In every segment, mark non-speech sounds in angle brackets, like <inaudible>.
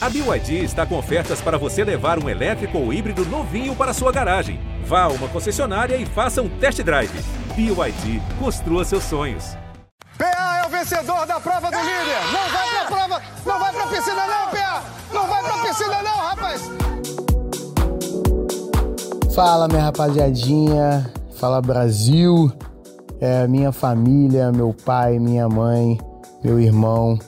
A BYD está com ofertas para você levar um elétrico ou híbrido novinho para sua garagem. Vá a uma concessionária e faça um test drive. BYD, construa seus sonhos. PA é o vencedor da prova do líder. Não vai pra prova, não vai pra piscina não, PA. Não vai pra piscina não, rapaz. Fala, minha rapaziadinha. Fala, Brasil. É minha família, meu pai, minha mãe, meu irmão,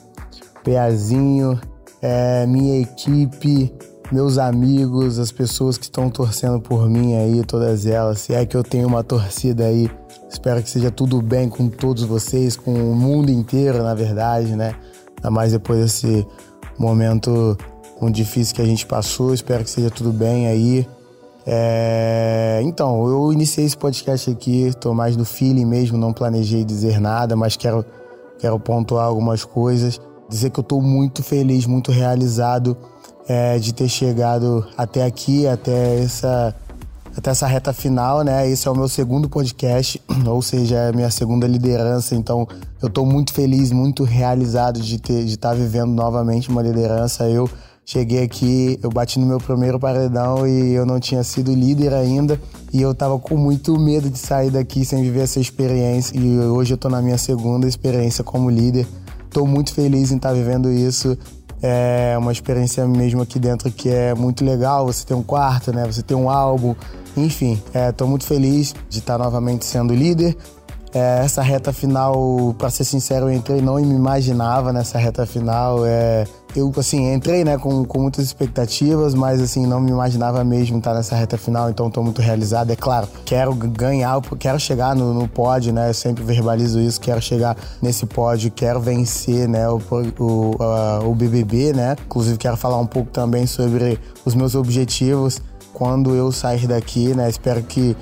Peazinho, é, minha equipe, meus amigos, as pessoas que estão torcendo por mim aí, todas elas. Se é que eu tenho uma torcida aí, espero que seja tudo bem com todos vocês, com o mundo inteiro, na verdade, né? Ainda mais depois desse momento muito difícil que a gente passou, espero que seja tudo bem aí. É... Então, eu iniciei esse podcast aqui, estou mais no feeling mesmo, não planejei dizer nada, mas quero, quero pontuar algumas coisas. Dizer que eu estou muito feliz, muito realizado é, de ter chegado até aqui, até essa, até essa reta final, né? Esse é o meu segundo podcast, <clears throat> ou seja, é a minha segunda liderança. Então, eu estou muito feliz, muito realizado de de estar tá vivendo novamente uma liderança. Eu cheguei aqui, eu bati no meu primeiro paredão e eu não tinha sido líder ainda. E eu tava com muito medo de sair daqui sem viver essa experiência. E hoje eu tô na minha segunda experiência como líder. Tô muito feliz em estar tá vivendo isso. É uma experiência mesmo aqui dentro que é muito legal. Você tem um quarto, né? Você tem um álbum. Enfim, estou é, muito feliz de estar tá novamente sendo líder. É, essa reta final, para ser sincero, eu entrei não me imaginava nessa reta final. É, eu, assim, entrei, né, com, com muitas expectativas, mas, assim, não me imaginava mesmo estar nessa reta final, então estou muito realizado. É claro, quero ganhar, quero chegar no, no pódio, né, eu sempre verbalizo isso, quero chegar nesse pódio, quero vencer, né, o, o, o BBB, né. Inclusive, quero falar um pouco também sobre os meus objetivos quando eu sair daqui, né, espero que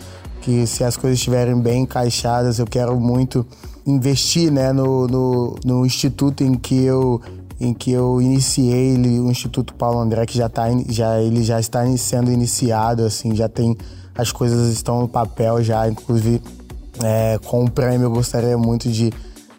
que se as coisas estiverem bem encaixadas, eu quero muito investir né, no, no, no instituto em que eu em que eu iniciei o Instituto Paulo André que já tá já ele já está sendo iniciado assim já tem as coisas estão no papel já inclusive é, com o prêmio eu gostaria muito de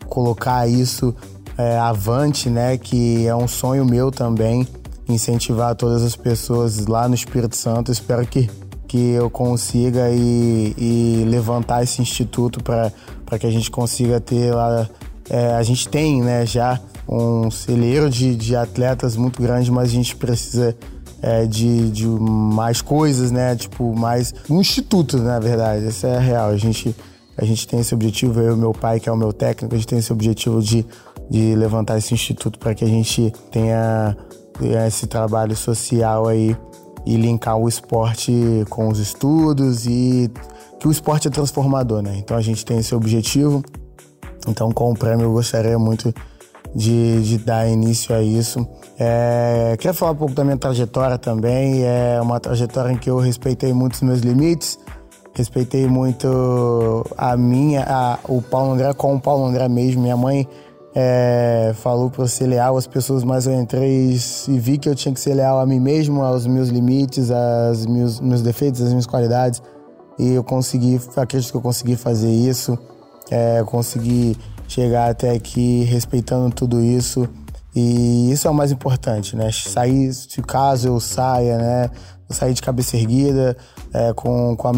colocar isso é, avante né que é um sonho meu também incentivar todas as pessoas lá no Espírito Santo. Espero que que eu consiga e, e levantar esse instituto para que a gente consiga ter lá. É, a gente tem né, já um celeiro de, de atletas muito grande, mas a gente precisa é, de, de mais coisas, né? Tipo, mais. Um instituto, na verdade, essa é real. A gente, a gente tem esse objetivo, eu e meu pai, que é o meu técnico, a gente tem esse objetivo de, de levantar esse instituto para que a gente tenha esse trabalho social aí e linkar o esporte com os estudos e que o esporte é transformador, né? Então a gente tem esse objetivo. Então com o prêmio eu gostaria muito de, de dar início a isso. É, queria falar um pouco da minha trajetória também. É uma trajetória em que eu respeitei muito os meus limites, respeitei muito a minha, a, o Paulo André com o Paulo André mesmo. Minha mãe é, falou para ser leal às pessoas, mas eu entrei e vi que eu tinha que ser leal a mim mesmo, aos meus limites, aos meus, meus defeitos, às minhas qualidades. E eu consegui, acredito que eu consegui fazer isso, é, consegui chegar até aqui respeitando tudo isso. E isso é o mais importante, né? Sair, se caso eu saia, né? sair de cabeça erguida, é, com, com, a,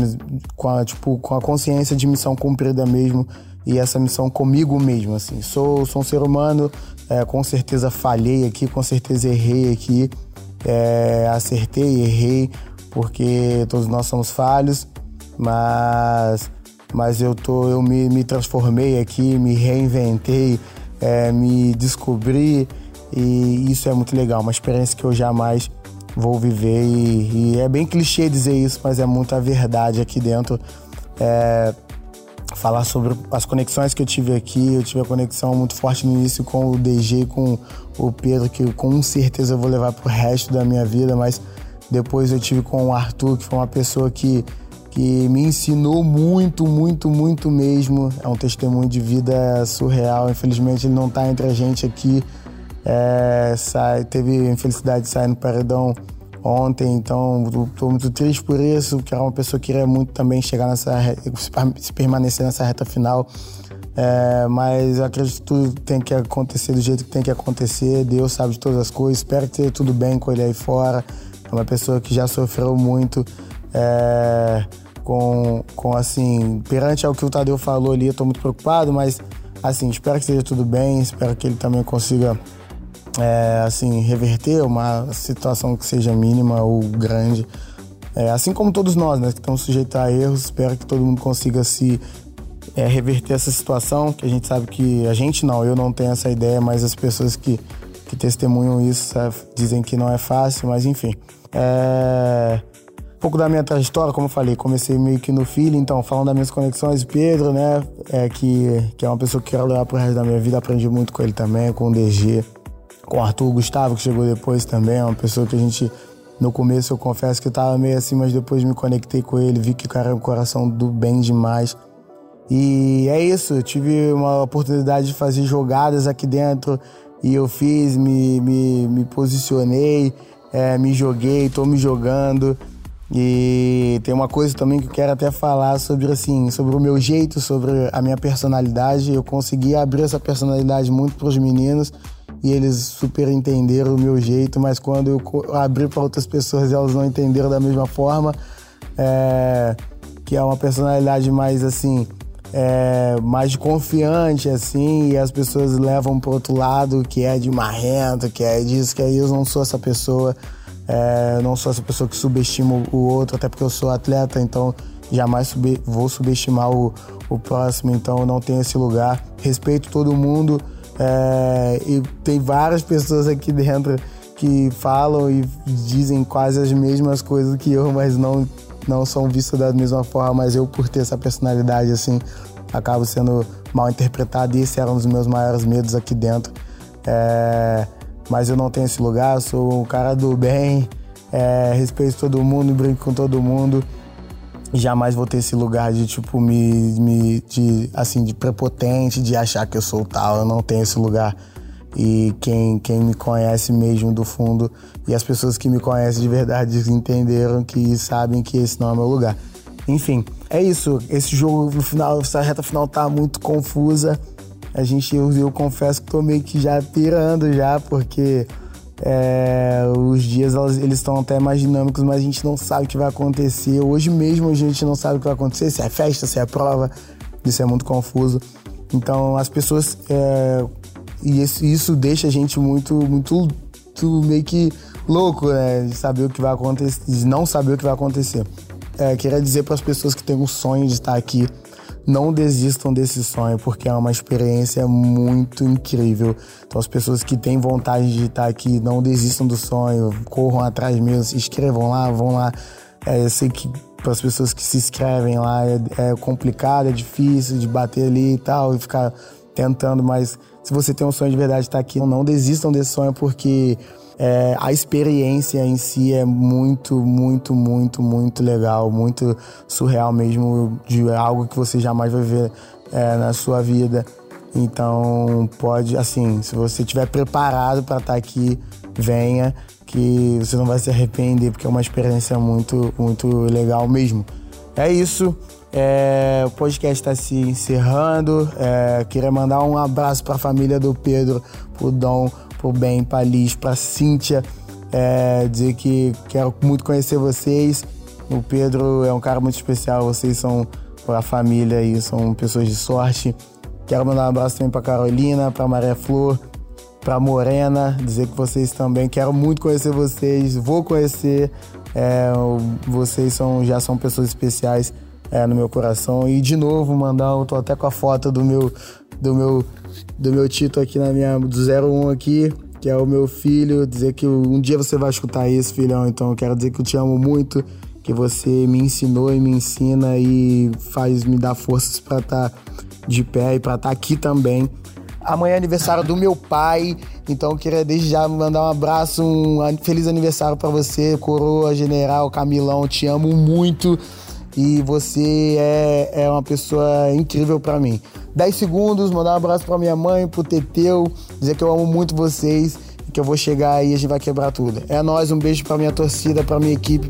com, a, tipo, com a consciência de missão cumprida mesmo e essa missão comigo mesmo, assim. Sou, sou um ser humano, é, com certeza falhei aqui, com certeza errei aqui, é, acertei, errei, porque todos nós somos falhos, mas, mas eu, tô, eu me, me transformei aqui, me reinventei, é, me descobri e isso é muito legal, uma experiência que eu jamais vou viver e, e é bem clichê dizer isso, mas é muita verdade aqui dentro. É, falar sobre as conexões que eu tive aqui. Eu tive a conexão muito forte no início com o DG, com o Pedro, que com certeza eu vou levar pro resto da minha vida, mas depois eu tive com o Arthur, que foi uma pessoa que, que me ensinou muito, muito, muito mesmo. É um testemunho de vida surreal. Infelizmente ele não está entre a gente aqui. É, sai, teve infelicidade de sair no paredão ontem, então estou muito triste por isso, que era uma pessoa que queria muito também chegar nessa, se permanecer nessa reta final, É, mas eu acredito que tudo tem que acontecer do jeito que tem que acontecer. Deus sabe de todas as coisas. Espero que esteja tudo bem com ele aí fora. É uma pessoa que já sofreu muito. É, com, com assim, perante ao que o Tadeu falou ali, eu muito preocupado, mas assim, espero que esteja tudo bem, espero que ele também consiga é, assim, reverter uma situação que seja mínima ou grande. É, assim como todos nós, né, que estamos sujeitos a erros, espero que todo mundo consiga se é, reverter essa situação, que a gente sabe que a gente não, eu não tenho essa ideia, mas as pessoas que, que testemunham isso sabe, dizem que não é fácil, mas enfim. É, um pouco da minha trajetória, como eu falei, comecei meio que no filho, então falando das minhas conexões, Pedro, né, é, que, que é uma pessoa que quero levar pro resto da minha vida, aprendi muito com ele também, com o DG, com o Arthur Gustavo, que chegou depois também, é uma pessoa que a gente no começo eu confesso que eu tava meio assim, mas depois me conectei com ele, vi que o cara é um coração do bem demais. E é isso, eu tive uma oportunidade de fazer jogadas aqui dentro e eu fiz, me, me, me posicionei, é, me joguei, tô me jogando. E tem uma coisa também que eu quero até falar sobre assim, sobre o meu jeito, sobre a minha personalidade. Eu consegui abrir essa personalidade muito para os meninos e eles super entenderam o meu jeito, mas quando eu abri para outras pessoas elas não entenderam da mesma forma. É, que é uma personalidade mais assim, é, mais confiante assim, e as pessoas levam para outro lado, que é de marrento, que é disso, que aí eu não sou essa pessoa. É, não sou essa pessoa que subestima o outro, até porque eu sou atleta, então jamais sub vou subestimar o, o próximo, então não tenho esse lugar. Respeito todo mundo, é, e tem várias pessoas aqui dentro que falam e dizem quase as mesmas coisas que eu, mas não, não são vistas da mesma forma. Mas eu, por ter essa personalidade assim, acabo sendo mal interpretado. E esse era um dos meus maiores medos aqui dentro. É, mas eu não tenho esse lugar, sou um cara do bem, é, respeito todo mundo, brinco com todo mundo jamais vou ter esse lugar de tipo me, me de assim de prepotente de achar que eu sou tal. Eu não tenho esse lugar. E quem, quem me conhece mesmo do fundo e as pessoas que me conhecem de verdade entenderam que sabem que esse não é meu lugar. Enfim é isso. Esse jogo no final essa reta final tá muito confusa. A gente eu, eu confesso que tô meio que já pirando já porque é, os dias eles estão até mais dinâmicos, mas a gente não sabe o que vai acontecer. Hoje mesmo a gente não sabe o que vai acontecer, se é festa, se é prova. Isso é muito confuso. Então as pessoas. É, e isso, deixa a gente muito, muito, muito meio que louco, né? De saber o que vai acontecer, de não saber o que vai acontecer. É, queria dizer para as pessoas que têm um sonho de estar aqui não desistam desse sonho, porque é uma experiência muito incrível. Então, as pessoas que têm vontade de estar aqui, não desistam do sonho, corram atrás mesmo, se inscrevam lá, vão lá. É, eu sei que para as pessoas que se inscrevem lá é, é complicado, é difícil de bater ali e tal, e ficar tentando, mas se você tem um sonho de verdade de estar aqui, não desistam desse sonho, porque é, a experiência em si é muito, muito, muito, muito legal, muito surreal mesmo, de algo que você jamais vai ver é, na sua vida. Então, pode, assim, se você estiver preparado para estar tá aqui, venha, que você não vai se arrepender, porque é uma experiência muito, muito legal mesmo. É isso. É, o podcast está se encerrando. É, queria mandar um abraço para a família do Pedro, pro Dom, pro Ben, pra Liz, pra Cíntia. É, dizer que quero muito conhecer vocês. O Pedro é um cara muito especial, vocês são a família e são pessoas de sorte. Quero mandar um abraço também pra Carolina, pra Maria Flor, pra Morena, dizer que vocês também. Quero muito conhecer vocês, vou conhecer. É, vocês são, já são pessoas especiais é, no meu coração. E de novo, mandar, eu tô até com a foto do meu, do meu do meu Tito aqui na minha do 01 aqui, que é o meu filho, dizer que um dia você vai escutar isso, filhão, então eu quero dizer que eu te amo muito, que você me ensinou e me ensina e faz me dar forças para estar tá de pé e para estar tá aqui também. Amanhã é aniversário do meu pai, então eu queria desde já mandar um abraço, um feliz aniversário para você, coroa, general, Camilão, te amo muito e você é, é uma pessoa incrível para mim. 10 segundos, mandar um abraço pra minha mãe, pro Teteu, dizer que eu amo muito vocês que eu vou chegar aí e a gente vai quebrar tudo. É nóis, um beijo pra minha torcida, pra minha equipe.